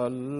الله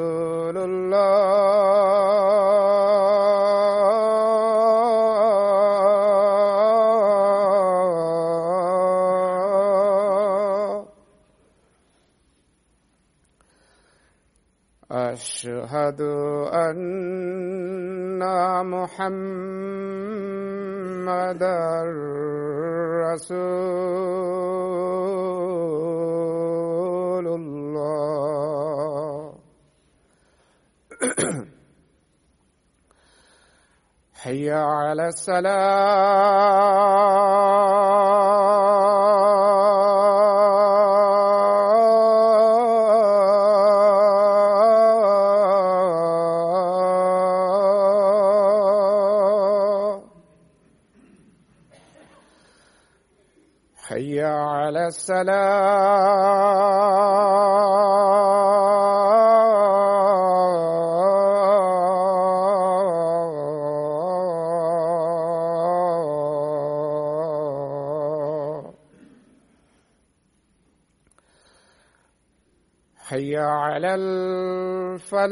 على حي على الفلاح.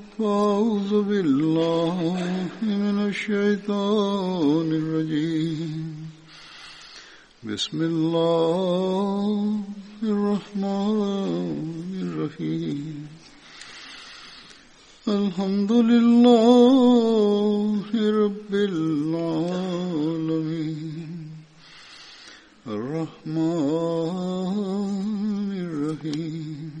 فأعوذ بالله من الشيطان الرجيم. بسم الله الرحمن الرحيم. الحمد لله رب العالمين. الرحمن الرحيم.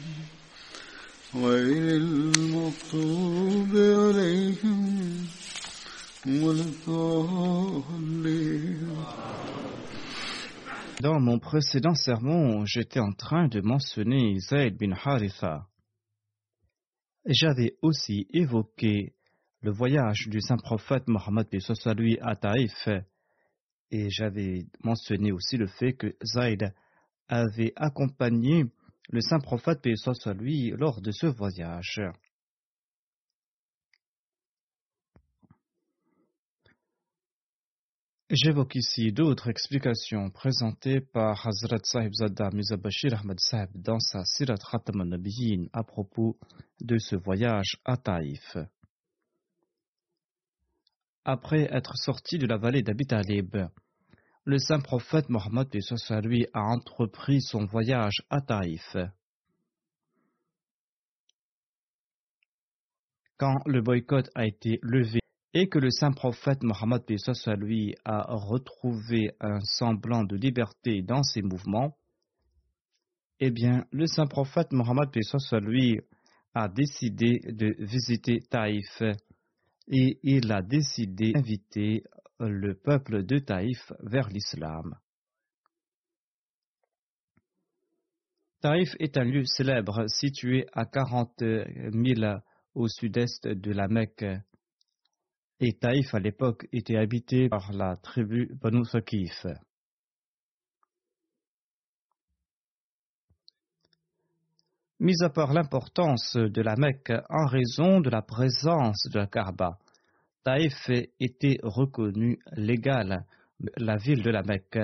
Dans mon précédent sermon, j'étais en train de mentionner Zayd bin Haritha. J'avais aussi évoqué le voyage du saint prophète Mohammed lui à Taïf et j'avais mentionné aussi le fait que Zayd avait accompagné le saint prophète lui lors de ce voyage. J'évoque ici d'autres explications présentées par Hazrat Sahib Zadda Mizabashir Ahmad Sahib dans sa Sirat Khatam al-Nabiyyin à propos de ce voyage à Taïf. Après être sorti de la vallée d'Abi Talib, le saint prophète Mohammed lui a entrepris son voyage à Taïf. Quand le boycott a été levé et que le saint prophète Mohammed lui a retrouvé un semblant de liberté dans ses mouvements, eh bien, le saint prophète Mohammed lui a décidé de visiter Taïf et il a décidé d'inviter le peuple de Taïf vers l'islam. Taïf est un lieu célèbre situé à 40 milles au sud-est de la Mecque et Taïf à l'époque était habité par la tribu Banu Thaqif. Mis à part l'importance de la Mecque en raison de la présence de la Kaaba, Taïf était reconnue légale la ville de la Mecque.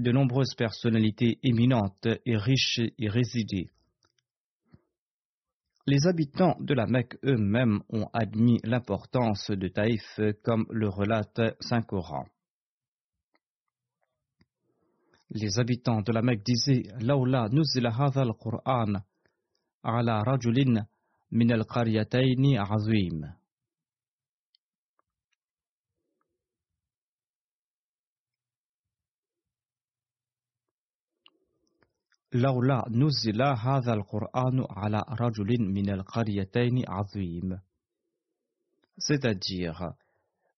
De nombreuses personnalités éminentes et riches y résidaient. Les habitants de la Mecque eux-mêmes ont admis l'importance de Taïf comme le relate Saint Coran. Les habitants de la Mecque disaient Laula nuzila al-Qur'an ala rajulin azim. C'est-à-dire,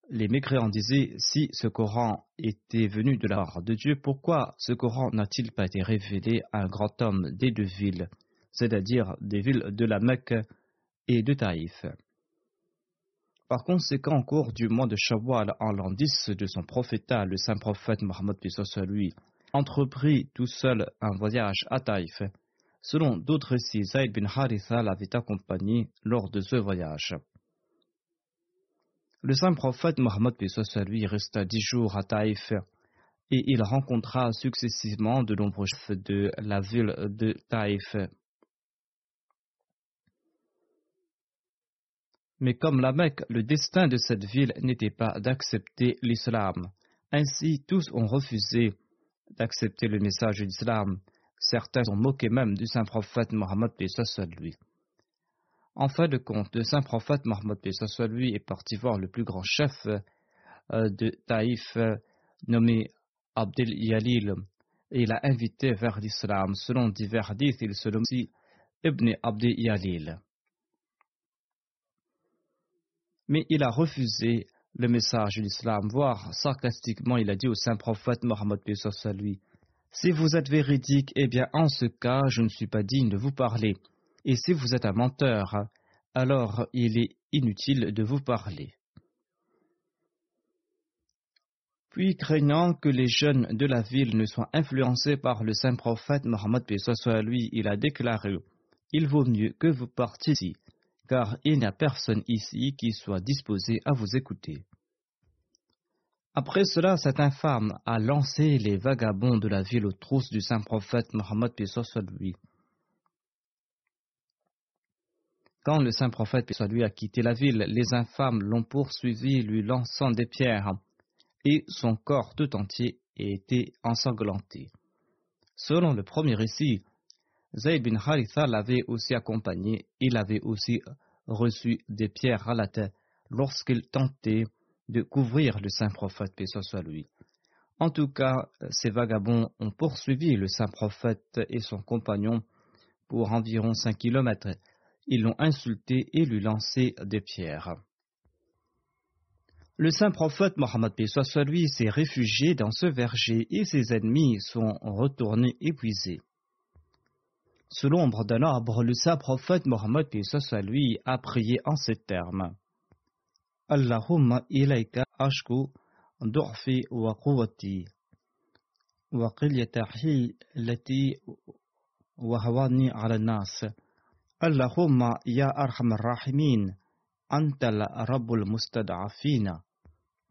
les mécréants disaient si ce Coran était venu de la de Dieu, pourquoi ce Coran n'a-t-il pas été révélé à un grand homme des deux villes, c'est-à-dire des villes de la Mecque et de Taïf Par conséquent, au cours du mois de Shawwal, en l'an 10 de son prophétat, le saint prophète Mohammed lui entrepris tout seul un voyage à Taïf. Selon d'autres récits, Zayd bin Haritha l'avait accompagné lors de ce voyage. Le saint prophète Mohammed lui resta dix jours à Taïf et il rencontra successivement de nombreux chefs de la ville de Taïf. Mais comme la Mecque, le destin de cette ville n'était pas d'accepter l'islam. Ainsi, tous ont refusé d'accepter le message de l'islam. Certains ont moqué même du saint prophète Mohammed lui. En fin de compte, le saint prophète Mohammed lui est parti voir le plus grand chef euh, de Taïf nommé Abdel Yalil et l'a invité vers l'islam. Selon divers hadiths, il se nomme aussi Ibn Abdel Yalil. Mais il a refusé le message de l'islam, voire sarcastiquement, il a dit au saint prophète Mohammed lui Si vous êtes véridique, eh bien en ce cas, je ne suis pas digne de vous parler. Et si vous êtes un menteur, alors il est inutile de vous parler. Puis, craignant que les jeunes de la ville ne soient influencés par le saint prophète Mohammed lui, il a déclaré Il vaut mieux que vous partiez car il n'y a personne ici qui soit disposé à vous écouter. Après cela, cette infâme a lancé les vagabonds de la ville aux trousses du saint prophète Mohammed soit lui. Quand le saint prophète a quitté la ville, les infâmes l'ont poursuivi, lui lançant des pierres, et son corps tout entier a été ensanglanté. Selon le premier récit, Zayd bin Haritha l'avait aussi accompagné, il avait aussi reçu des pierres à la tête lorsqu'il tentait de couvrir le saint prophète. En tout cas, ces vagabonds ont poursuivi le saint prophète et son compagnon pour environ cinq kilomètres. Ils l'ont insulté et lui lancé des pierres. Le saint prophète Mohammed soit s'est réfugié dans ce verger et ses ennemis sont retournés épuisés. Sous l'ombre d'un arbre, le saint prophète Mohammed soit lui a prié en ces termes. Allahumma ilayka ashku du'fi wa quwwati wa qilyata hilati wa hawani ala nas. Allahumma ya arhamar rahimin anta la rabbul mustad'afina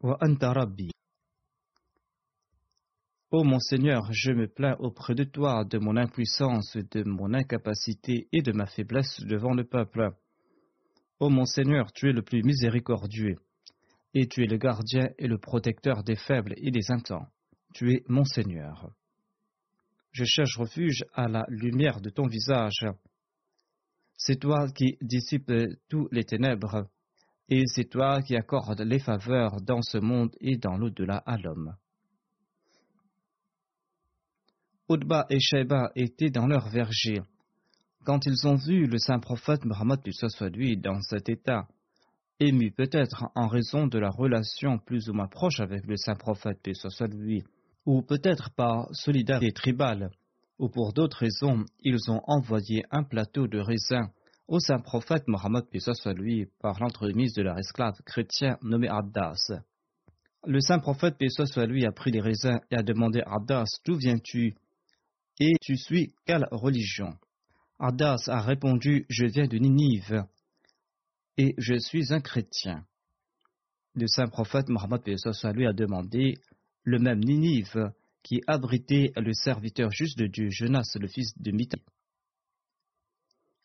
wa anta rabbi. Ô mon Seigneur, je me plains auprès de toi de mon impuissance, de mon incapacité et de ma faiblesse devant le peuple. Ô mon Seigneur, tu es le plus miséricordieux, et tu es le gardien et le protecteur des faibles et des intents. Tu es mon Seigneur. Je cherche refuge à la lumière de ton visage. C'est toi qui dissipes tous les ténèbres, et c'est toi qui accordes les faveurs dans ce monde et dans l'au-delà à l'homme. Utba et Sheba étaient dans leur verger. Quand ils ont vu le saint prophète Muhammad lui dans cet état, ému peut-être en raison de la relation plus ou moins proche avec le saint prophète lui, ou peut-être par solidarité tribale, ou pour d'autres raisons, ils ont envoyé un plateau de raisins au saint prophète Mohammed lui par l'entremise de leur esclave chrétien nommé Abdas. Le saint prophète lui a pris les raisins et a demandé à Abdas D'où viens-tu? Et tu suis quelle religion? Abdas a répondu Je viens de Ninive et je suis un chrétien. Le saint prophète Mohammed lui a demandé Le même Ninive qui abritait le serviteur juste de Dieu, Jonas, le fils de Mita.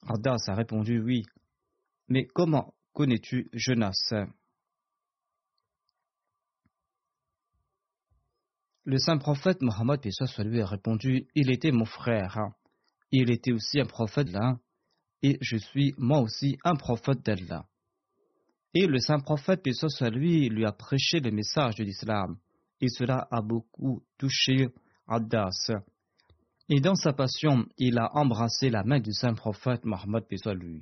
Ardas a répondu oui. Mais comment connais-tu Jonas? Le saint prophète Mohammed lui a répondu Il était mon frère. Il était aussi un prophète là, et je suis moi aussi un prophète d'Allah. Et le saint prophète lui lui a prêché le message de l'islam, et cela a beaucoup touché Ardas. Et dans sa passion, il a embrassé la main du saint prophète Mohammed lui.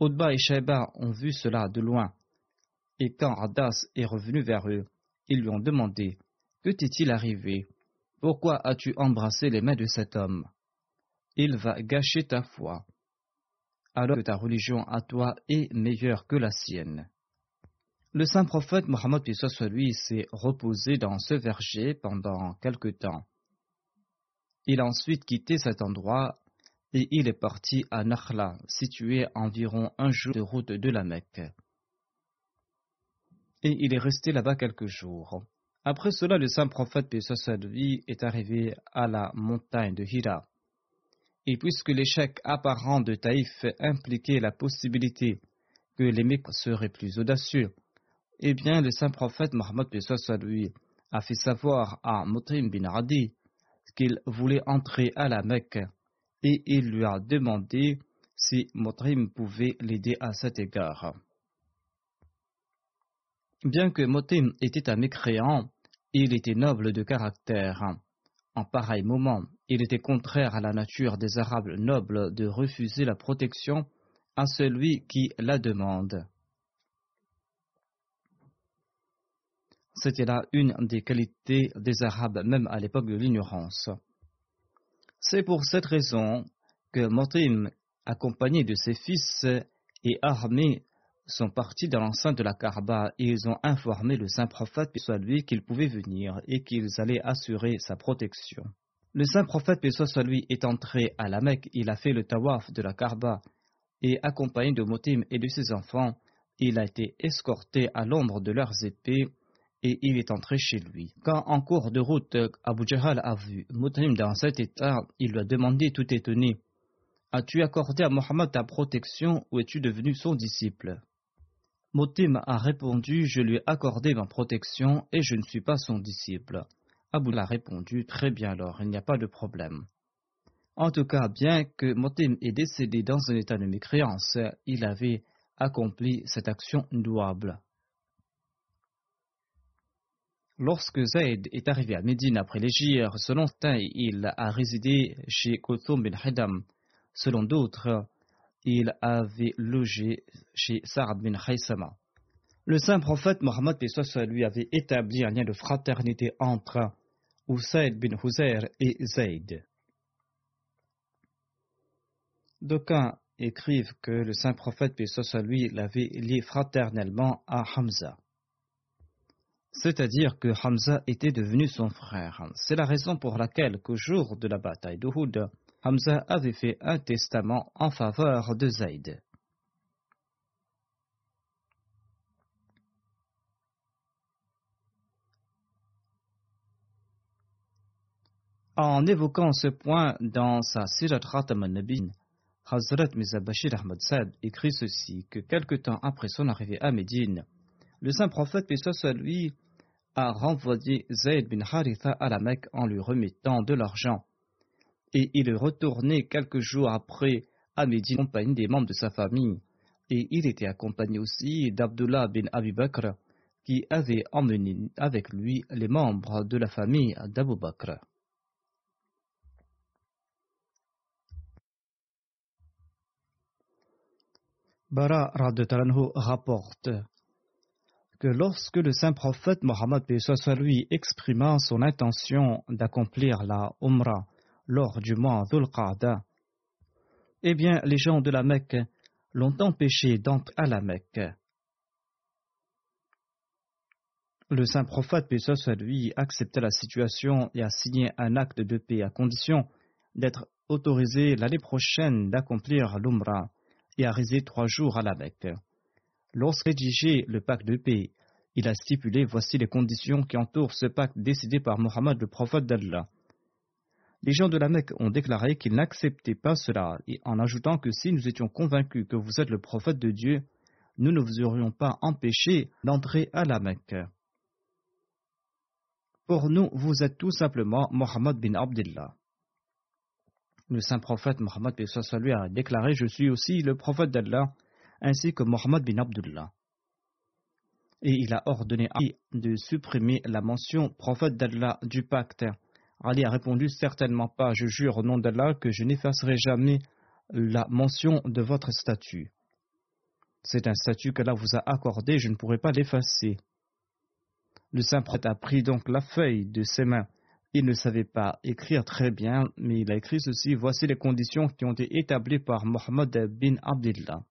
Utba et Shaiba ont vu cela de loin. Et quand Adas est revenu vers eux, ils lui ont demandé Que t'est-il arrivé? Pourquoi as-tu embrassé les mains de cet homme? Il va gâcher ta foi, alors que ta religion à toi est meilleure que la sienne. Le saint prophète Mohammed lui s'est reposé dans ce verger pendant quelque temps. Il a ensuite quitté cet endroit et il est parti à Nakhla, situé environ un jour de route de la Mecque. Et il est resté là-bas quelques jours. Après cela, le saint prophète vie est arrivé à la montagne de Hira. Et puisque l'échec apparent de Taïf impliquait la possibilité que les Mecques seraient plus audacieux, eh bien le saint prophète Mohammed lui a fait savoir à Mutrim bin qu'il voulait entrer à la Mecque et il lui a demandé si Motrim pouvait l'aider à cet égard. Bien que Motrim était un mécréant, il était noble de caractère. En pareil moment, il était contraire à la nature des Arabes nobles de refuser la protection à celui qui la demande. C'était là une des qualités des Arabes, même à l'époque de l'ignorance. C'est pour cette raison que Motim, accompagné de ses fils et armés, sont partis dans l'enceinte de la Kaaba et ils ont informé le saint prophète, soit lui, qu'il pouvait venir et qu'ils allaient assurer sa protection. Le saint prophète, soit lui, est entré à la Mecque, il a fait le tawaf de la Kaaba et accompagné de Motim et de ses enfants, il a été escorté à l'ombre de leurs épées et il est entré chez lui. Quand en cours de route, Abu Jahal a vu Mut'im dans cet état, il lui a demandé tout étonné As-tu accordé à Mohammed ta protection ou es-tu devenu son disciple? Mut'im a répondu Je lui ai accordé ma protection et je ne suis pas son disciple. Abu a répondu Très bien alors, il n'y a pas de problème. En tout cas, bien que Motim est décédé dans un état de mécréance, il avait accompli cette action louable. Lorsque Zayd est arrivé à Médine après l'Égypte, selon certains, il a résidé chez Kothum bin Hidam. Selon d'autres, il avait logé chez Sa'ad bin Haysama. Le saint prophète Mohammed lui avait établi un lien de fraternité entre Usaid bin Huzair et Zayd. D'aucuns écrivent que le saint prophète, lui, l'avait lié fraternellement à Hamza. C'est-à-dire que Hamza était devenu son frère. C'est la raison pour laquelle qu'au jour de la bataille d'Uhud, Hamza avait fait un testament en faveur de Zayd. En évoquant ce point dans sa Sirat Khatam al-Nabin, Hazrat Bashir Ahmad Sad écrit ceci que quelque temps après son arrivée à Médine, le saint prophète, paix lui, a renvoyé Zayd bin Haritha à la Mecque en lui remettant de l'argent. Et il est retourné quelques jours après à Médine accompagné des membres de sa famille. Et il était accompagné aussi d'Abdullah bin Abi Bakr, qui avait emmené avec lui les membres de la famille d'Abu Bakr. Bara rapporte que lorsque le saint prophète Mohammed lui exprima son intention d'accomplir la Umrah lors du mois Dhul Qa'da, eh bien les gens de la Mecque l'ont empêché d'entrer à la Mecque. Le saint prophète soit lui accepta la situation et a signé un acte de paix à condition d'être autorisé l'année prochaine d'accomplir l'Umrah et a résidé trois jours à la Mecque. Lorsqu'il rédigé le pacte de paix, il a stipulé voici les conditions qui entourent ce pacte décidé par Mohammed le prophète d'Allah. Les gens de la Mecque ont déclaré qu'ils n'acceptaient pas cela, et en ajoutant que si nous étions convaincus que vous êtes le prophète de Dieu, nous ne vous aurions pas empêché d'entrer à la Mecque. Pour nous, vous êtes tout simplement Mohammed bin Abdullah le saint prophète Mohammed lui a déclaré Je suis aussi le prophète d'Allah, ainsi que Mohammed bin Abdullah. Et il a ordonné à Ali de supprimer la mention prophète d'Allah du pacte. Ali a répondu Certainement pas, je jure au nom d'Allah que je n'effacerai jamais la mention de votre statut. C'est un statut qu'Allah vous a accordé, je ne pourrai pas l'effacer. Le saint prophète a pris donc la feuille de ses mains il ne savait pas écrire très bien, mais il a écrit ceci Voici les conditions qui ont été établies par Mohammed bin Abdullah.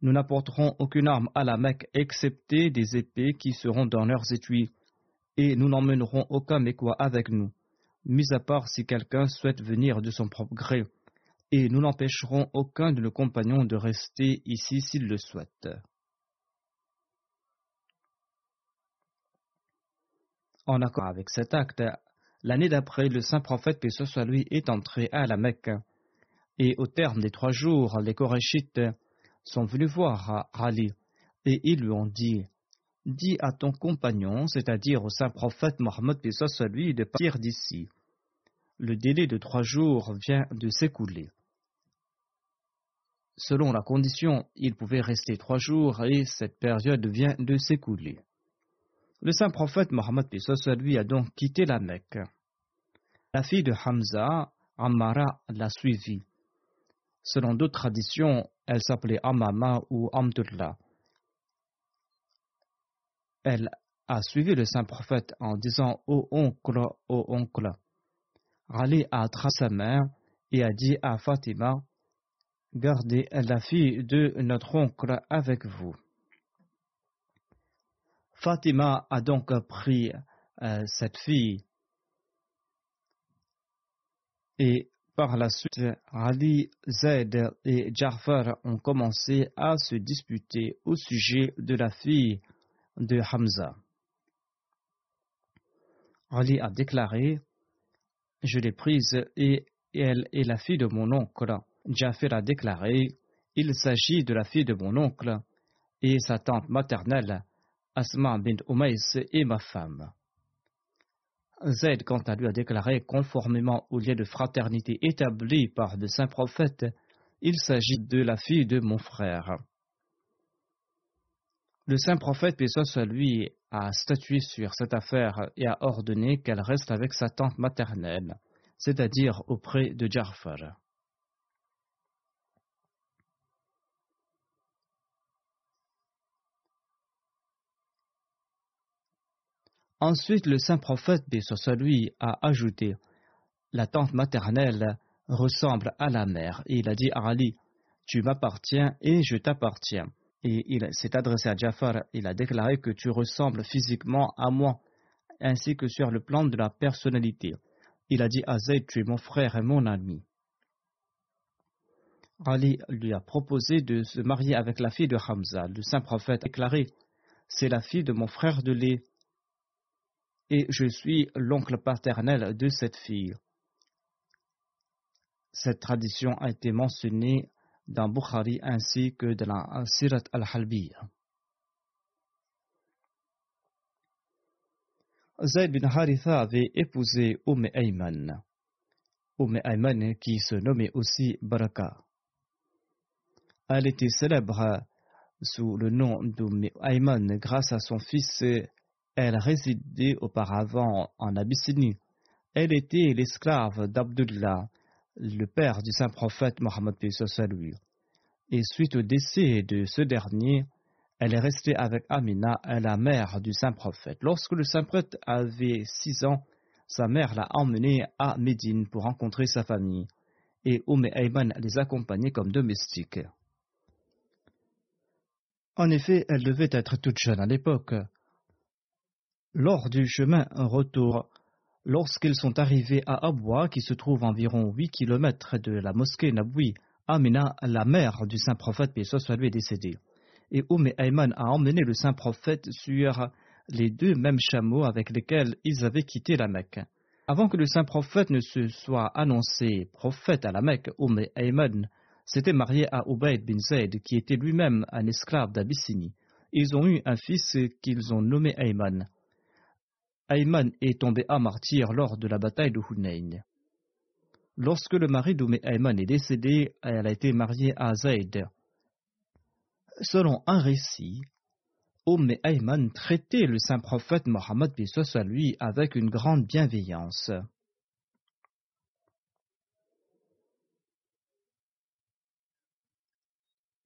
Nous n'apporterons aucune arme à la Mecque excepté des épées qui seront dans leurs étuis, et nous n'emmènerons aucun mécois avec nous, mis à part si quelqu'un souhaite venir de son propre gré, et nous n'empêcherons aucun de nos compagnons de rester ici s'il le souhaite. En accord avec cet acte, l'année d'après, le saint prophète, paix soit lui, est entré à la Mecque. Et au terme des trois jours, les Korachites sont venus voir Ali et ils lui ont dit Dis à ton compagnon, c'est-à-dire au saint prophète Mohammed, soit lui, de partir d'ici. Le délai de trois jours vient de s'écouler. Selon la condition, il pouvait rester trois jours et cette période vient de s'écouler. Le saint prophète Mohammed lui a donc quitté la Mecque. La fille de Hamza, Ammara, l'a suivi. Selon d'autres traditions, elle s'appelait Amama ou Amdullah. Elle a suivi le saint prophète en disant Ô oncle, ô oncle. Ali a tracé sa mère et a dit à Fatima Gardez la fille de notre oncle avec vous. Fatima a donc pris euh, cette fille et par la suite, Ali, Zaid et Jafar ont commencé à se disputer au sujet de la fille de Hamza. Ali a déclaré Je l'ai prise et elle est la fille de mon oncle. Jafir a déclaré Il s'agit de la fille de mon oncle et sa tante maternelle, Asma bint Umays, est ma femme. Zaid, quant à lui, a déclaré conformément au lien de fraternité établi par de saints prophètes, il s'agit de la fille de mon frère. Le saint prophète, paix soit lui, a statué sur cette affaire et a ordonné qu'elle reste avec sa tante maternelle, c'est-à-dire auprès de Ja'far. Ensuite, le saint prophète, soit lui, a ajouté La tante maternelle ressemble à la mère. Et il a dit à Ali Tu m'appartiens et je t'appartiens. Et il s'est adressé à Jafar. Il a déclaré que tu ressembles physiquement à moi, ainsi que sur le plan de la personnalité. Il a dit à Zayd Tu es mon frère et mon ami. Ali lui a proposé de se marier avec la fille de Hamza. Le saint prophète a déclaré C'est la fille de mon frère de lait et je suis l'oncle paternel de cette fille. Cette tradition a été mentionnée dans Bukhari ainsi que dans la Sirat al-Halbiya. Zayd bin Haritha avait épousé Umm Ayman. Umm Ayman qui se nommait aussi Baraka. Elle était célèbre sous le nom d'Umm Ayman grâce à son fils elle résidait auparavant en Abyssinie. Elle était l'esclave d'Abdullah, le père du saint prophète Mohammed lui. Et suite au décès de ce dernier, elle est restée avec Amina, la mère du saint prophète. Lorsque le saint prophète avait six ans, sa mère l'a emmené à Médine pour rencontrer sa famille, et Oumé Ayman les accompagnait comme domestiques. En effet, elle devait être toute jeune à l'époque. Lors du chemin retour, lorsqu'ils sont arrivés à Abwa, qui se trouve environ 8 km de la mosquée Naboui, Amina, la mère du saint prophète, paix soit lui, décédée. Et Oum Ayman a emmené le saint prophète sur les deux mêmes chameaux avec lesquels ils avaient quitté la Mecque. Avant que le saint prophète ne se soit annoncé prophète à la Mecque, Oum Ayman s'était marié à Ubayd bin Zayd, qui était lui-même un esclave d'Abyssinie. Ils ont eu un fils qu'ils ont nommé Ayman. Ayman est tombé à martyr lors de la bataille de Hunayn. Lorsque le mari d'Oumé Ayman est décédé, elle a été mariée à Zayd. Selon un récit, Oumé Ayman traitait le saint prophète Mohammed à lui avec une grande bienveillance.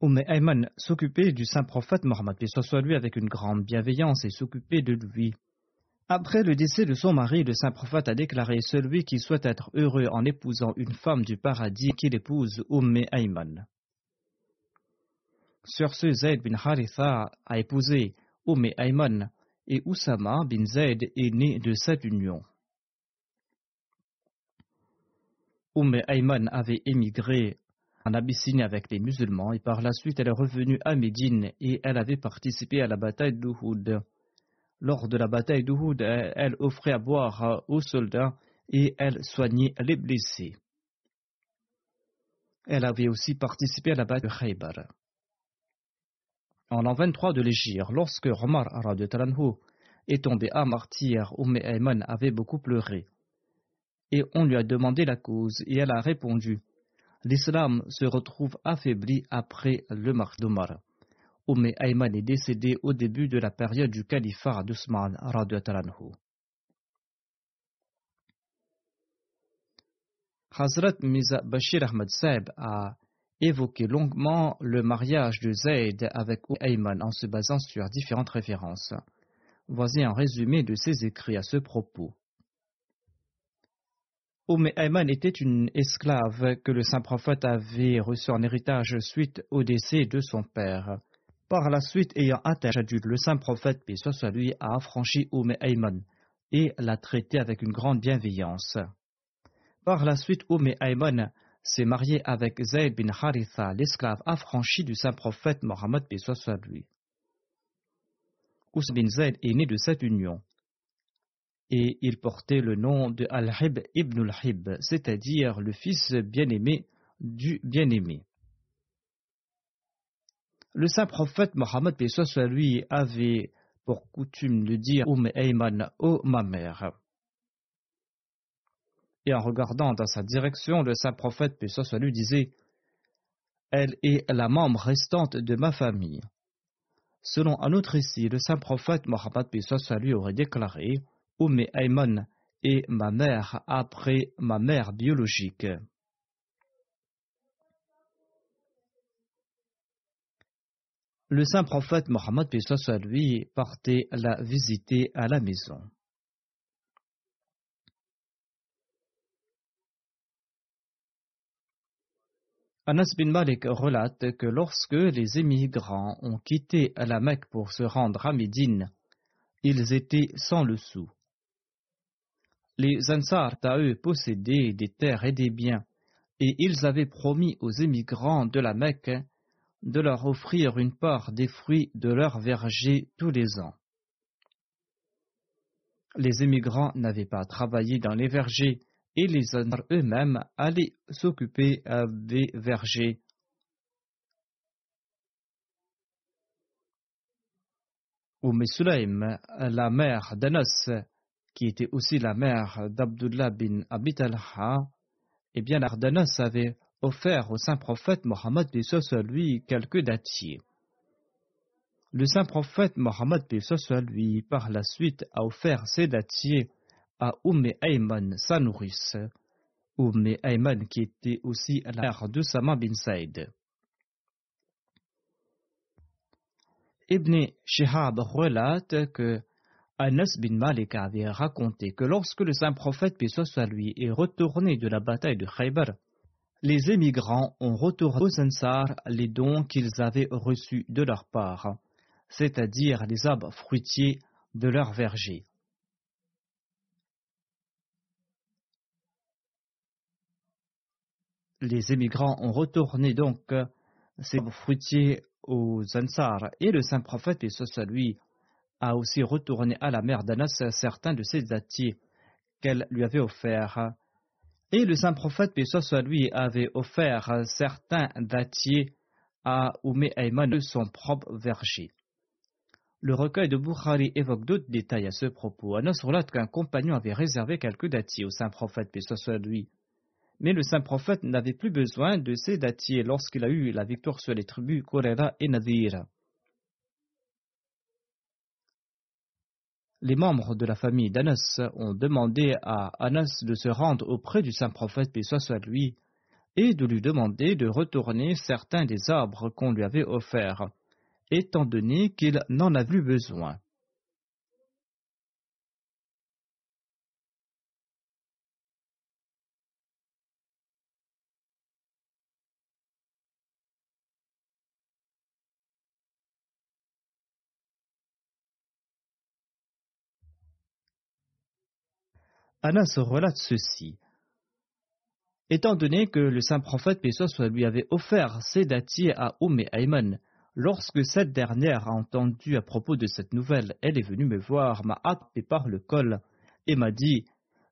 Oumé Ayman s'occupait du saint prophète Mohammed à lui avec une grande bienveillance et s'occupait de lui. Après le décès de son mari, le saint prophète a déclaré Celui qui souhaite être heureux en épousant une femme du paradis, qu'il épouse Umm Ayman. Sur ce, Zayd bin Haritha a épousé Umm Ayman et Oussama bin Zayd est né de cette union. Umm Ayman avait émigré en Abyssinie avec les musulmans et par la suite elle est revenue à Médine et elle avait participé à la bataille d'Uhud. Lors de la bataille d'Uhud, elle offrait à boire aux soldats et elle soignait les blessés. Elle avait aussi participé à la bataille de Khaybar. En l'an 23 de l'Égypte, lorsque Omar est tombé à martyr, Umm Ayman avait beaucoup pleuré. Et on lui a demandé la cause, et elle a répondu L'islam se retrouve affaibli après le martyr d'Omar. Umm Ayman est décédé au début de la période du califat d'Ousmane anhu. Hazrat Miza Bashir Ahmad Saib a évoqué longuement le mariage de Zayd avec Umm Ayman en se basant sur différentes références. Voici un résumé de ses écrits à ce propos. Umm Ayman était une esclave que le saint prophète avait reçue en héritage suite au décès de son père. Par la suite, ayant atteint le saint prophète, paix soit lui, a affranchi Umm Ayman et l'a traité avec une grande bienveillance. Par la suite, Umm Ayman s'est marié avec Zayd bin Haritha, l'esclave affranchi du saint prophète Mohammed, paix soit lui. Ous bin Zayd est né de cette union. Et il portait le nom de Al-Hib ibn al-Hib, c'est-à-dire le fils bien-aimé du bien-aimé. Le saint prophète Mohammed soit lui avait pour coutume de dire Oum Ayman, ô ma mère. Et en regardant dans sa direction, le saint prophète soit lui disait Elle est la membre restante de ma famille. Selon un autre récit, le saint prophète Mohammed soit lui aurait déclaré Oum Ayman est ma mère après ma mère biologique. Le saint prophète Mohammed soit lui partait la visiter à la maison. Anas bin Malik relate que lorsque les émigrants ont quitté la Mecque pour se rendre à Médine, ils étaient sans le sou. Les Ansar à eux possédaient des terres et des biens, et ils avaient promis aux émigrants de la Mecque de leur offrir une part des fruits de leur verger tous les ans. Les émigrants n'avaient pas travaillé dans les vergers et les honneurs eux-mêmes allaient s'occuper des vergers. Oum Sulaim, la mère d'Anas, qui était aussi la mère d'Abdullah bin Abi Talha, eh bien, l'Ardanas avait offert au saint prophète Mohammed soit lui quelques dattiers. Le saint prophète Mohammed soit lui par la suite a offert ces dattiers à Umm Ayman, sa nourrice, Umm Ayman qui était aussi la mère de Sama bin Saïd. Ibn Shihab relate que Anas bin Malik avait raconté que lorsque le saint prophète, soit lui, est retourné de la bataille de Khaybar, les émigrants ont retourné aux Ansar les dons qu'ils avaient reçus de leur part, c'est-à-dire les arbres fruitiers de leur verger. Les émigrants ont retourné donc ces fruitiers aux Ansar et le saint prophète, et ce lui, a aussi retourné à la mère d'Anas certains de ses attiers qu'elle lui avait offerts et le saint prophète, paix lui, avait offert certains dattiers à Oumé Ayman de son propre verger. Le recueil de Bukhari évoque d'autres détails à ce propos. Anas relate qu'un compagnon avait réservé quelques dattiers au saint prophète, paix lui. Mais le saint prophète n'avait plus besoin de ces dattiers lorsqu'il a eu la victoire sur les tribus Korera et Nadir. Les membres de la famille d'Anas ont demandé à Anas de se rendre auprès du saint prophète, et de lui demander de retourner certains des arbres qu'on lui avait offerts, étant donné qu'il n'en a plus besoin. Anas relate ceci. Étant donné que le saint prophète soit lui avait offert ses dattiers à Oum Ayman, lorsque cette dernière a entendu à propos de cette nouvelle, elle est venue me voir, m'a hâté par le col et m'a dit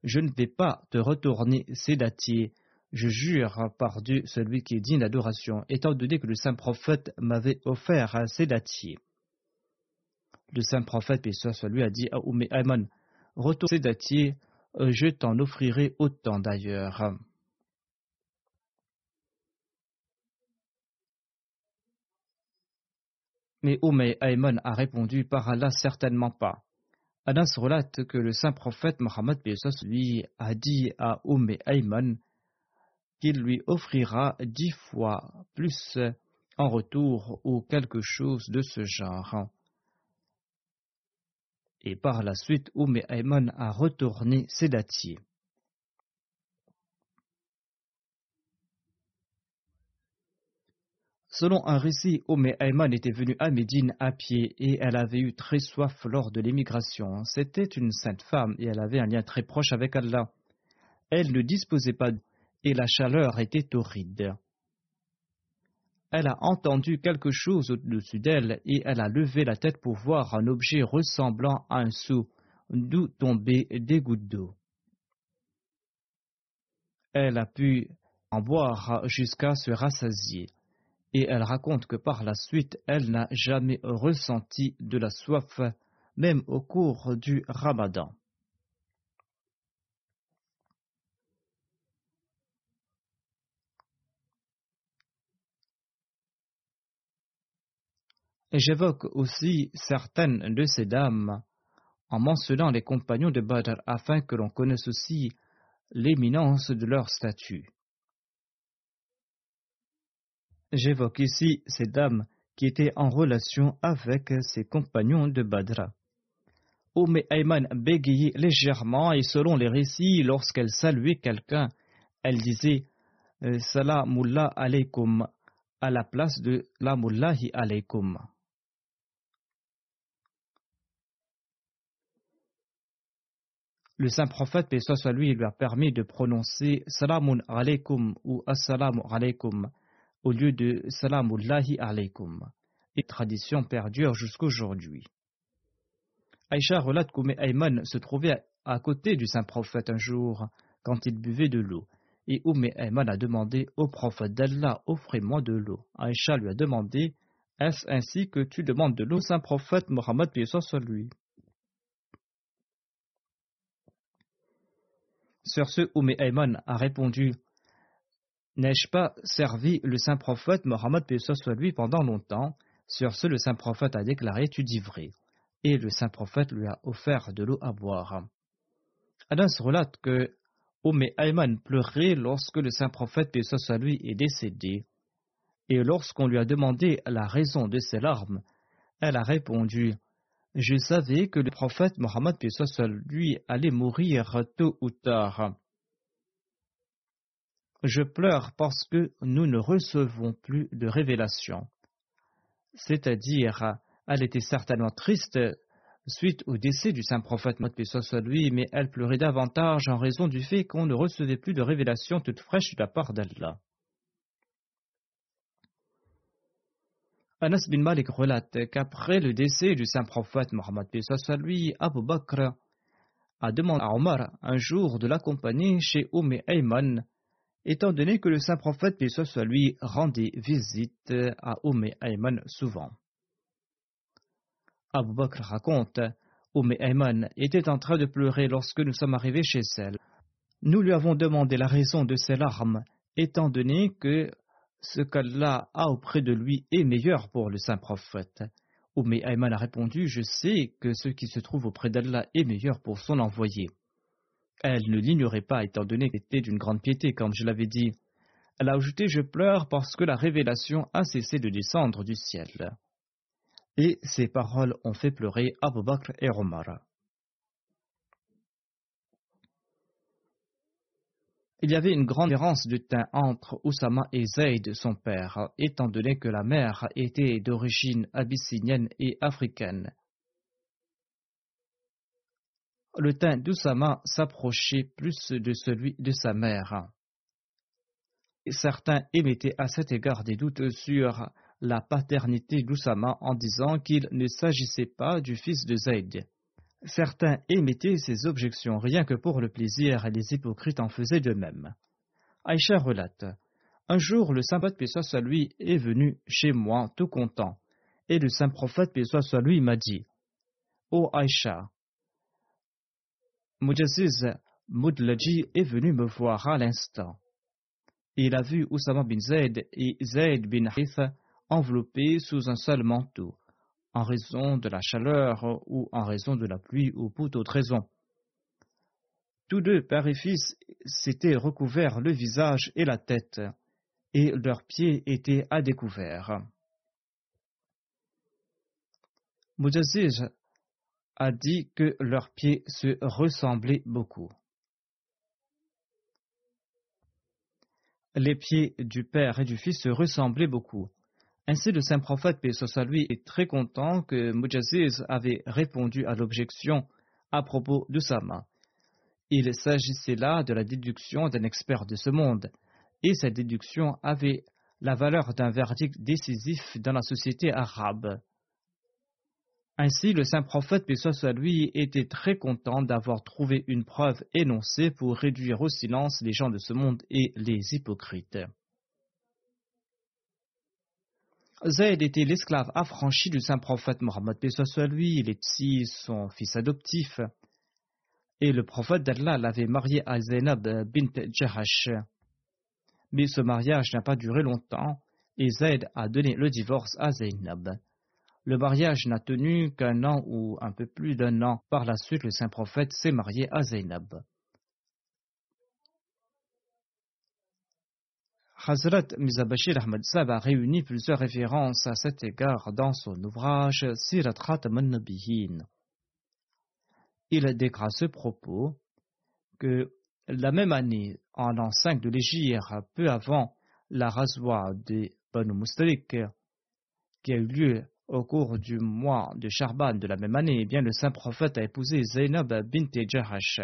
Je ne vais pas te retourner ces dattiers. Je jure par Dieu, celui qui est digne d'adoration, étant donné que le saint prophète m'avait offert ses dattiers. Le saint prophète, soit lui, a dit à Oum Ayman Retourne ces dattiers je t'en offrirai autant d'ailleurs. Mais Oumé Ayman a répondu Par Allah, certainement pas. Anas relate que le saint prophète Mohammed lui a dit à Oumé Ayman qu'il lui offrira dix fois plus en retour ou quelque chose de ce genre et par la suite Oum Ayman a retourné ses dattiers. Selon un récit, Oum Ayman était venue à Médine à pied et elle avait eu très soif lors de l'émigration. C'était une sainte femme et elle avait un lien très proche avec Allah. Elle ne disposait pas et la chaleur était horrible. Elle a entendu quelque chose au-dessus d'elle et elle a levé la tête pour voir un objet ressemblant à un seau d'où tombaient des gouttes d'eau. Elle a pu en boire jusqu'à se rassasier et elle raconte que par la suite elle n'a jamais ressenti de la soif même au cours du ramadan. J'évoque aussi certaines de ces dames en mentionnant les compagnons de Badr afin que l'on connaisse aussi l'éminence de leur statut. J'évoque ici ces dames qui étaient en relation avec ses compagnons de Badr. Oum Ayman bégayait légèrement et selon les récits, lorsqu'elle saluait quelqu'un, elle disait euh, Salamullah alaykum à la place de Lamullahi alaykum. Le saint prophète, paix lui, lui a permis de prononcer Salamun alaykum ou Assalamu alaykum au lieu de Salamullahi alaykum. Et tradition perdure jusqu'aujourd'hui. Aïcha relate qu'Oum Ayman se trouvait à côté du saint prophète un jour quand il buvait de l'eau. Et Oum Ayman a demandé au prophète d'Allah Offrez-moi de l'eau. Aïcha lui a demandé Est-ce ainsi que tu demandes de l'eau, saint prophète Mohammed, Sur ce, Oum Ayman a répondu N'ai-je pas servi le saint prophète Mohammed soit lui pendant longtemps? Sur ce, le saint prophète a déclaré Tu dis vrai. Et le saint prophète lui a offert de l'eau à boire. Anas relate que Oum Ayman pleurait lorsque le saint prophète soit lui est décédé. Et lorsqu'on lui a demandé la raison de ses larmes, elle a répondu je savais que le prophète Mohammed lui allait mourir tôt ou tard. Je pleure parce que nous ne recevons plus de révélations. C'est-à-dire, elle était certainement triste suite au décès du saint prophète Mohammed lui, mais elle pleurait davantage en raison du fait qu'on ne recevait plus de révélations toutes fraîches de la part d'Allah. Anas bin Malik relate qu'après le décès du saint prophète Mohammed lui, Abu Bakr a demandé à Omar un jour de l'accompagner chez Umm Ayman, étant donné que le saint prophète lui rendait visite à Umm Ayman souvent. Abu Bakr raconte Umm Ayman était en train de pleurer lorsque nous sommes arrivés chez elle. Nous lui avons demandé la raison de ses larmes, étant donné que ce qu'Allah a auprès de lui est meilleur pour le saint prophète. Oumé Ayman a répondu Je sais que ce qui se trouve auprès d'Allah est meilleur pour son envoyé. Elle ne l'ignorait pas, étant donné qu'elle était d'une grande piété, comme je l'avais dit. Elle a ajouté Je pleure parce que la révélation a cessé de descendre du ciel. Et ces paroles ont fait pleurer Abu Bakr et Omar. Il y avait une grande différence de teint entre Oussama et Zayd, son père, étant donné que la mère était d'origine abyssinienne et africaine. Le teint d'Oussama s'approchait plus de celui de sa mère. Certains émettaient à cet égard des doutes sur la paternité d'Oussama en disant qu'il ne s'agissait pas du fils de Zayd. Certains émettaient ces objections rien que pour le plaisir et les hypocrites en faisaient de même. Aïcha relate Un jour, le saint pape soit lui est venu chez moi tout content, et le saint prophète paix soit m'a dit Ô Aïcha, Mujaziz Mudlaji est venu me voir à l'instant. Il a vu Oussama bin Zayd et Zayd bin Harith enveloppés sous un seul manteau en raison de la chaleur ou en raison de la pluie ou pour d'autres raisons. Tous deux, père et fils, s'étaient recouverts le visage et la tête, et leurs pieds étaient à découvert. Mujaziz a dit que leurs pieds se ressemblaient beaucoup. Les pieds du père et du fils se ressemblaient beaucoup. Ainsi, le saint prophète, paix lui, est très content que Mujaziz avait répondu à l'objection à propos de sa main. Il s'agissait là de la déduction d'un expert de ce monde, et cette déduction avait la valeur d'un verdict décisif dans la société arabe. Ainsi, le saint prophète, paix lui, était très content d'avoir trouvé une preuve énoncée pour réduire au silence les gens de ce monde et les hypocrites. Zayd était l'esclave affranchi du saint prophète Mohammed, soit lui, il est son fils adoptif. Et le prophète d'Allah l'avait marié à Zainab bint Jahash. Mais ce mariage n'a pas duré longtemps et Zayd a donné le divorce à Zainab. Le mariage n'a tenu qu'un an ou un peu plus d'un an. Par la suite, le saint prophète s'est marié à Zainab. Hazrat Mizabashir Ahmad Sab a réuni plusieurs références à cet égard dans son ouvrage Sirat Khatam nabihin Il déclare ce propos que la même année, en l'an 5 de l'Égypte, peu avant la razwa des Banu Mustalik, qui a eu lieu au cours du mois de Charban de la même année, eh bien, le saint prophète a épousé Zainab bint Jahash.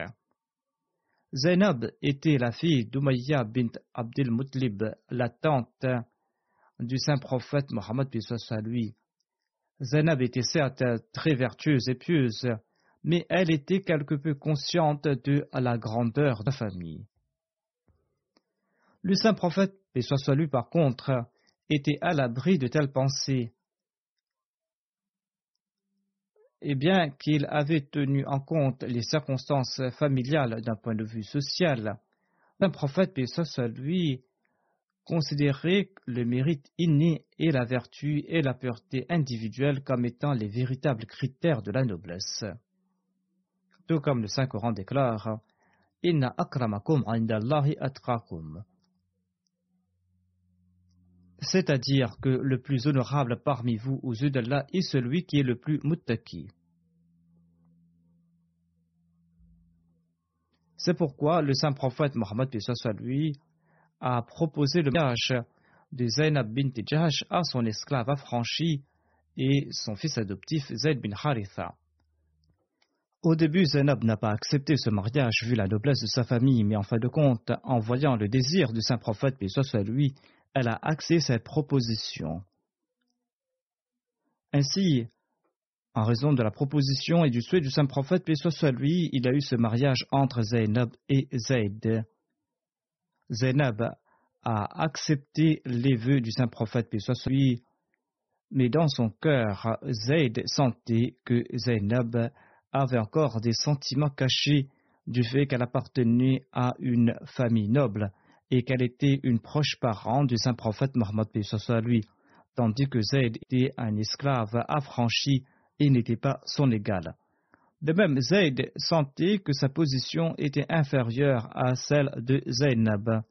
Zainab était la fille d'Umayya bint Abdel Mutlib, la tante du saint prophète Mohammed lui. Zainab était certes très vertueuse et pieuse, mais elle était quelque peu consciente de la grandeur de la famille. Le saint prophète, et soit par contre, était à l'abri de telles pensées et bien qu'il avait tenu en compte les circonstances familiales d'un point de vue social, un prophète, soit lui, considérait le mérite inné et la vertu et la pureté individuelle comme étant les véritables critères de la noblesse. Tout comme le Saint-Coran déclare Inna akramakum c'est-à-dire que le plus honorable parmi vous aux yeux d'Allah est celui qui est le plus muttaki. C'est pourquoi le saint prophète Mohammed lui a proposé le mariage de Zainab bint Jahash à son esclave affranchi et son fils adoptif Zayd bin Haritha. Au début, Zainab n'a pas accepté ce mariage vu la noblesse de sa famille, mais en fin de compte, en voyant le désir du saint prophète, lui, elle a accepté cette proposition. Ainsi, en raison de la proposition et du souhait du saint prophète, paix soit lui, il a eu ce mariage entre Zainab et Zayd. Zainab a accepté les vœux du saint prophète, paix soit lui, mais dans son cœur, Zayd sentait que Zainab avait encore des sentiments cachés du fait qu'elle appartenait à une famille noble et qu'elle était une proche parente du saint prophète Mohammed lui, tandis que Zayd était un esclave affranchi et n'était pas son égal. De même, Zayd sentait que sa position était inférieure à celle de Zaynab,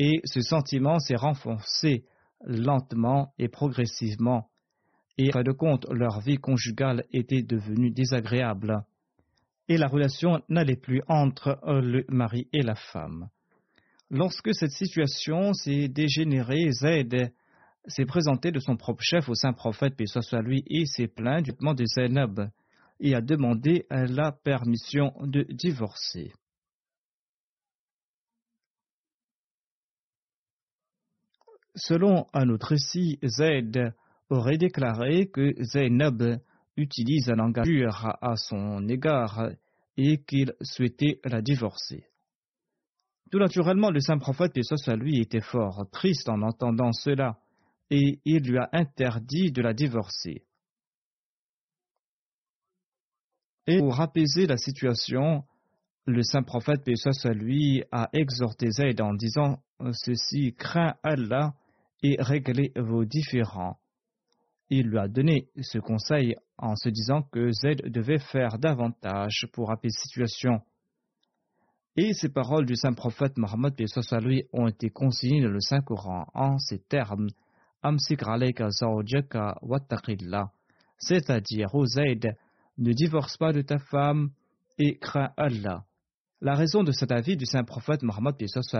et ce sentiment s'est renforcé lentement et progressivement, et fin de compte, leur vie conjugale était devenue désagréable, et la relation n'allait plus entre le mari et la femme. Lorsque cette situation s'est dégénérée, Zayd s'est présenté de son propre chef au saint prophète, paix soit lui, et s'est plaint du traitement de Zainab et a demandé la permission de divorcer. Selon un autre récit, Zayd aurait déclaré que Zainab utilise un langage à son égard et qu'il souhaitait la divorcer. Tout naturellement, le saint prophète, paix soit lui, était fort triste en entendant cela, et il lui a interdit de la divorcer. Et pour apaiser la situation, le saint prophète, paix soit lui, a exhorté Zayd en disant Ceci craint Allah et réglez vos différends. Il lui a donné ce conseil en se disant que Zayd devait faire davantage pour apaiser la situation. Et ces paroles du saint prophète Mohammed lui ont été consignées dans le Saint-Coran en ces termes c'est-à-dire, ne divorce pas de ta femme et crains Allah. La raison de cet avis du saint prophète Mohammed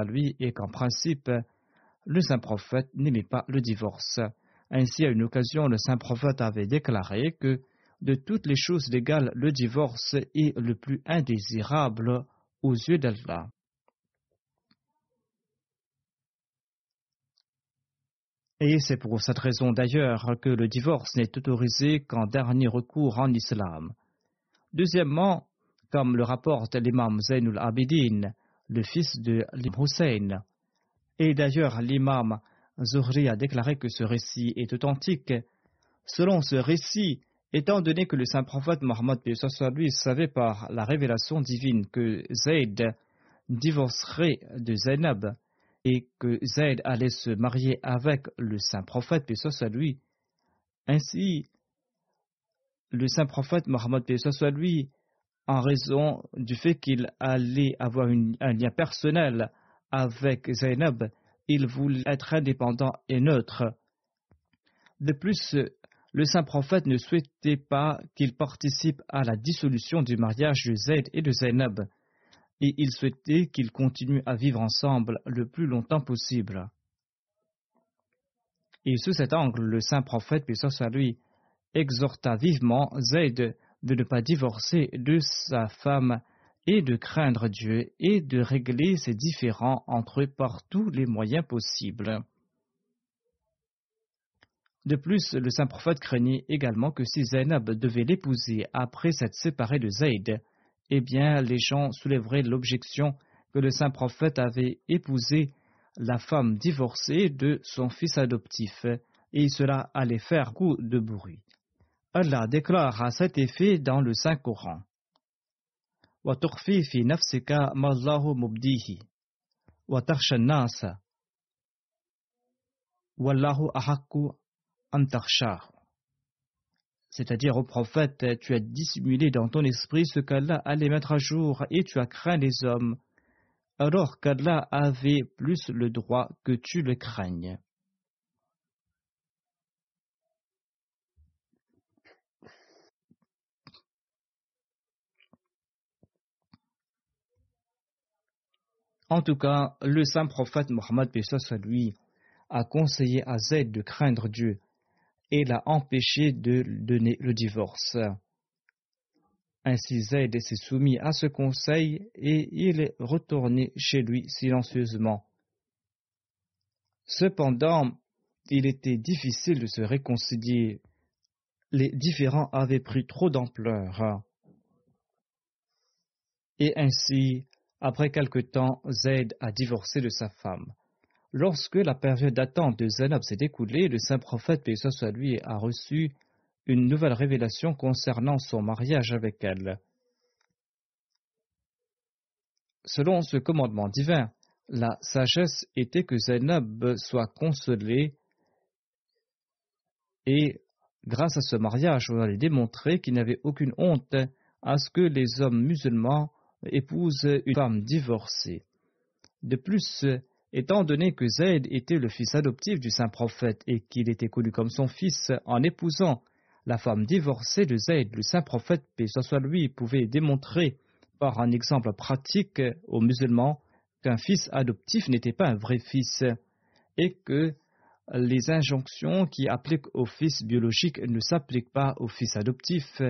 lui est qu'en principe, le saint prophète n'aimait pas le divorce. Ainsi, à une occasion, le saint prophète avait déclaré que de toutes les choses légales, le divorce est le plus indésirable aux yeux d'Allah. Et c'est pour cette raison d'ailleurs que le divorce n'est autorisé qu'en dernier recours en islam. Deuxièmement, comme le rapporte l'imam Zainul Abidin, le fils de l'imam Hussein. Et d'ailleurs, l'imam Zuhri a déclaré que ce récit est authentique. Selon ce récit, étant donné que le saint prophète Mohammed lui savait par la révélation divine que Zayd divorcerait de Zainab et que Zayd allait se marier avec le saint prophète lui, ainsi le saint prophète Mohammed lui en raison du fait qu'il allait avoir un lien personnel avec Zainab, il voulait être indépendant et neutre. De plus, le saint prophète ne souhaitait pas qu'il participe à la dissolution du mariage de Zayd et de Zainab, et il souhaitait qu'ils continuent à vivre ensemble le plus longtemps possible. Et sous cet angle, le saint prophète, puis soit lui, exhorta vivement Zayd de ne pas divorcer de sa femme et de craindre Dieu et de régler ses différends entre eux par tous les moyens possibles. De plus, le saint prophète craignait également que si Zainab devait l'épouser après s'être séparée de Zayd, eh bien les gens soulèveraient l'objection que le saint prophète avait épousé la femme divorcée de son fils adoptif, et cela allait faire coup de bruit. Allah déclare à cet effet dans le Saint-Coran. C'est-à-dire au prophète, tu as dissimulé dans ton esprit ce qu'Allah allait mettre à jour et tu as craint les hommes, alors qu'Allah avait plus le droit que tu le craignes. En tout cas, le saint prophète Mohammed lui a conseillé à Zayd de craindre Dieu et l'a empêché de donner le divorce. Ainsi Zayd s'est soumis à ce conseil et il est retourné chez lui silencieusement. Cependant, il était difficile de se réconcilier. Les différends avaient pris trop d'ampleur. Et ainsi, après quelque temps, Zayd a divorcé de sa femme. Lorsque la période d'attente de Zainab s'est écoulée, le saint prophète, paix soit lui, a reçu une nouvelle révélation concernant son mariage avec elle. Selon ce commandement divin, la sagesse était que Zainab soit consolée et grâce à ce mariage, on allait démontrer qu'il n'avait aucune honte à ce que les hommes musulmans épouse une femme divorcée. De plus, étant donné que Zayd était le fils adoptif du saint prophète et qu'il était connu comme son fils, en épousant la femme divorcée de Zayd, le saint prophète, paix soit lui, pouvait démontrer par un exemple pratique aux musulmans qu'un fils adoptif n'était pas un vrai fils et que les injonctions qui appliquent au fils biologique ne s'appliquent pas au fils adoptif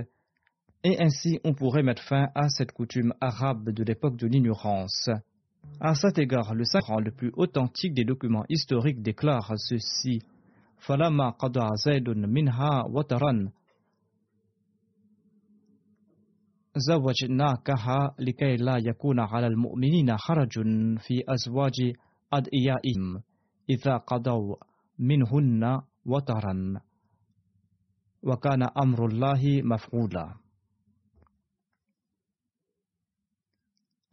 et ainsi on pourrait mettre fin à cette coutume arabe de l'époque de l'ignorance. À cet égard, le Sacran le plus authentique des documents historiques déclare ceci Falama qada zaydun minha wataran زوجناكها لكي لا يكون على المؤمنين حرج في أزواج أدعيائهم إذا قضوا منهن وطرا وكان أمر الله مفعولا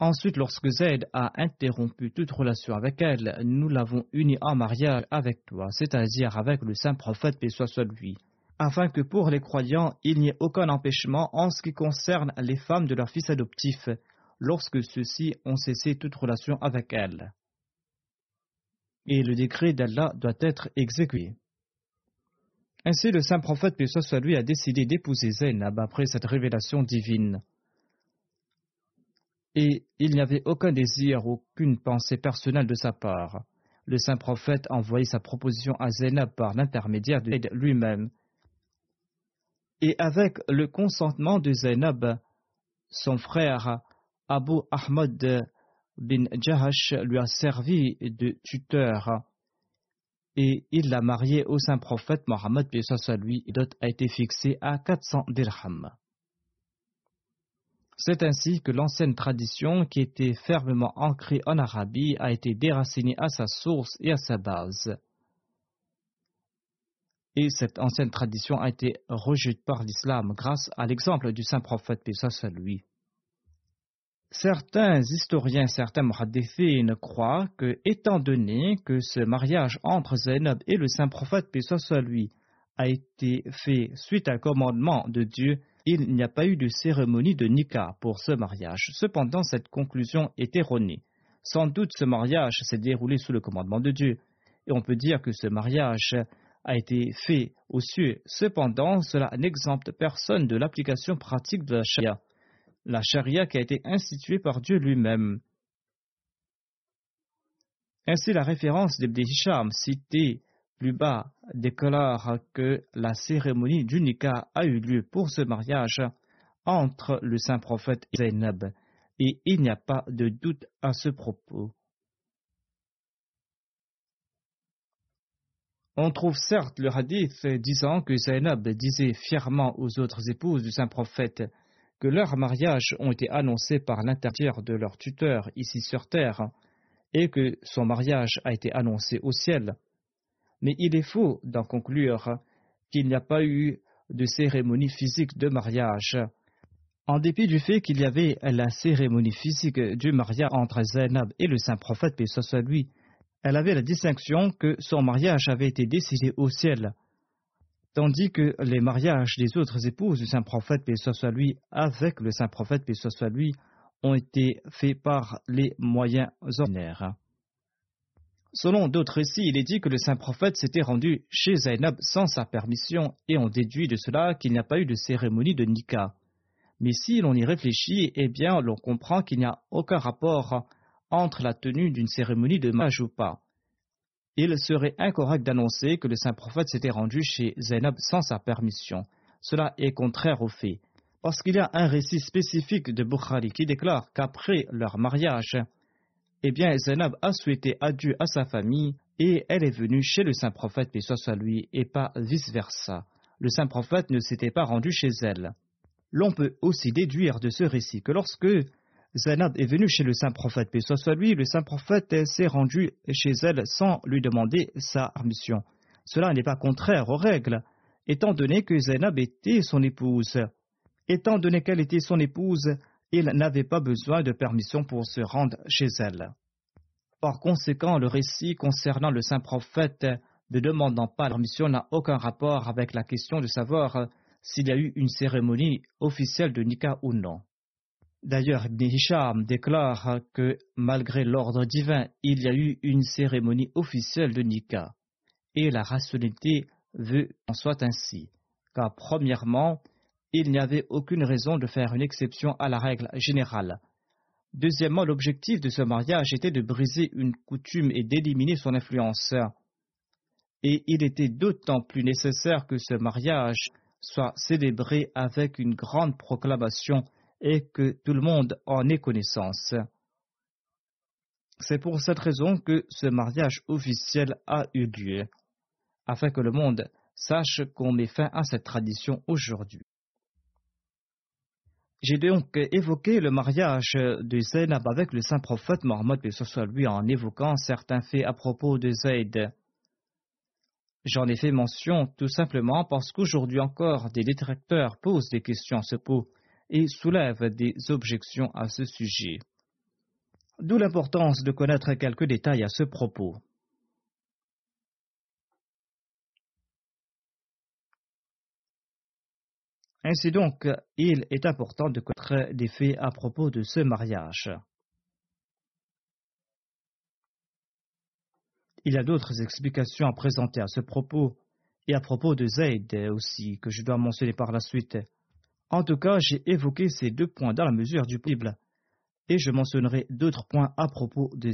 Ensuite, lorsque Zayd a interrompu toute relation avec elle, nous l'avons unie en mariage avec toi, c'est-à-dire avec le saint prophète, paix afin que pour les croyants, il n'y ait aucun empêchement en ce qui concerne les femmes de leurs fils adoptifs, lorsque ceux-ci ont cessé toute relation avec elles. Et le décret d'Allah doit être exécuté. Ainsi, le saint prophète, paix lui, a décidé d'épouser Zaynab après cette révélation divine et il n'y avait aucun désir, aucune pensée personnelle de sa part. Le saint prophète a envoyé sa proposition à Zainab par l'intermédiaire de lui-même. Et avec le consentement de Zainab, son frère Abu Ahmad bin Jahash lui a servi de tuteur. et il l'a mariée au saint prophète Mohammed, lui, et dot a été fixé à 400 dirhams. C'est ainsi que l'ancienne tradition, qui était fermement ancrée en Arabie, a été déracinée à sa source et à sa base. Et cette ancienne tradition a été rejetée par l'islam grâce à l'exemple du saint prophète, puis soit lui. Certains historiens, certains muhaddithines croient que, étant donné que ce mariage entre Zainab et le saint prophète, soit lui, a été fait suite à un commandement de Dieu, il n'y a pas eu de cérémonie de nikah pour ce mariage. Cependant, cette conclusion est erronée. Sans doute ce mariage s'est déroulé sous le commandement de Dieu, et on peut dire que ce mariage a été fait aux cieux. Cependant, cela n'exempte personne de l'application pratique de la charia la charia qui a été instituée par Dieu lui-même. Ainsi, la référence d'Ibn Hisham citée plus bas déclare que la cérémonie du nikah a eu lieu pour ce mariage entre le saint prophète et Zainab, et il n'y a pas de doute à ce propos. On trouve certes le hadith disant que Zainab disait fièrement aux autres épouses du saint prophète que leurs mariages ont été annoncés par l'intermédiaire de leur tuteur ici sur terre, et que son mariage a été annoncé au ciel. Mais il est faux d'en conclure qu'il n'y a pas eu de cérémonie physique de mariage. En dépit du fait qu'il y avait la cérémonie physique du mariage entre Zainab et le saint prophète, paix lui, elle avait la distinction que son mariage avait été décidé au ciel tandis que les mariages des autres épouses du saint prophète, paix lui, avec le saint prophète, paix soit lui, ont été faits par les moyens ordinaires. Selon d'autres récits, il est dit que le saint prophète s'était rendu chez Zainab sans sa permission et on déduit de cela qu'il n'y a pas eu de cérémonie de nikah. Mais si l'on y réfléchit, eh bien, l'on comprend qu'il n'y a aucun rapport entre la tenue d'une cérémonie de mariage ou il serait incorrect d'annoncer que le saint prophète s'était rendu chez Zainab sans sa permission. Cela est contraire au fait, parce qu'il y a un récit spécifique de Bukhari qui déclare qu'après leur mariage, eh bien, Zainab a souhaité adieu à sa famille et elle est venue chez le saint prophète, paix soit lui, et pas vice-versa. Le saint prophète ne s'était pas rendu chez elle. L'on peut aussi déduire de ce récit que lorsque Zainab est venue chez le saint prophète, puis soit lui, le saint prophète s'est rendu chez elle sans lui demander sa permission. Cela n'est pas contraire aux règles, étant donné que Zainab était son épouse. Étant donné qu'elle était son épouse, il n'avait pas besoin de permission pour se rendre chez elle. Par conséquent, le récit concernant le saint prophète ne demandant pas la permission n'a aucun rapport avec la question de savoir s'il y a eu une cérémonie officielle de Nika ou non. D'ailleurs, Ibn déclare que malgré l'ordre divin, il y a eu une cérémonie officielle de Nika. Et la rationalité veut en soit ainsi. Car premièrement, il n'y avait aucune raison de faire une exception à la règle générale. Deuxièmement, l'objectif de ce mariage était de briser une coutume et d'éliminer son influence. Et il était d'autant plus nécessaire que ce mariage soit célébré avec une grande proclamation et que tout le monde en ait connaissance. C'est pour cette raison que ce mariage officiel a eu lieu, afin que le monde sache qu'on met fin à cette tradition aujourd'hui. J'ai donc évoqué le mariage de Zainab avec le saint prophète Mohammed, soit lui, en évoquant certains faits à propos de Zayd. J'en ai fait mention tout simplement parce qu'aujourd'hui encore des détracteurs posent des questions à ce propos et soulève des objections à ce sujet. D'où l'importance de connaître quelques détails à ce propos. Ainsi donc, il est important de connaître des faits à propos de ce mariage. Il y a d'autres explications à présenter à ce propos, et à propos de Zayd aussi, que je dois mentionner par la suite. En tout cas, j'ai évoqué ces deux points dans la mesure du possible, et je mentionnerai d'autres points à propos des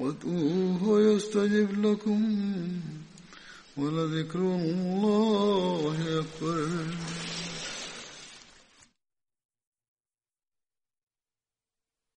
وادعوه يستجب لكم ولذكر الله أكبر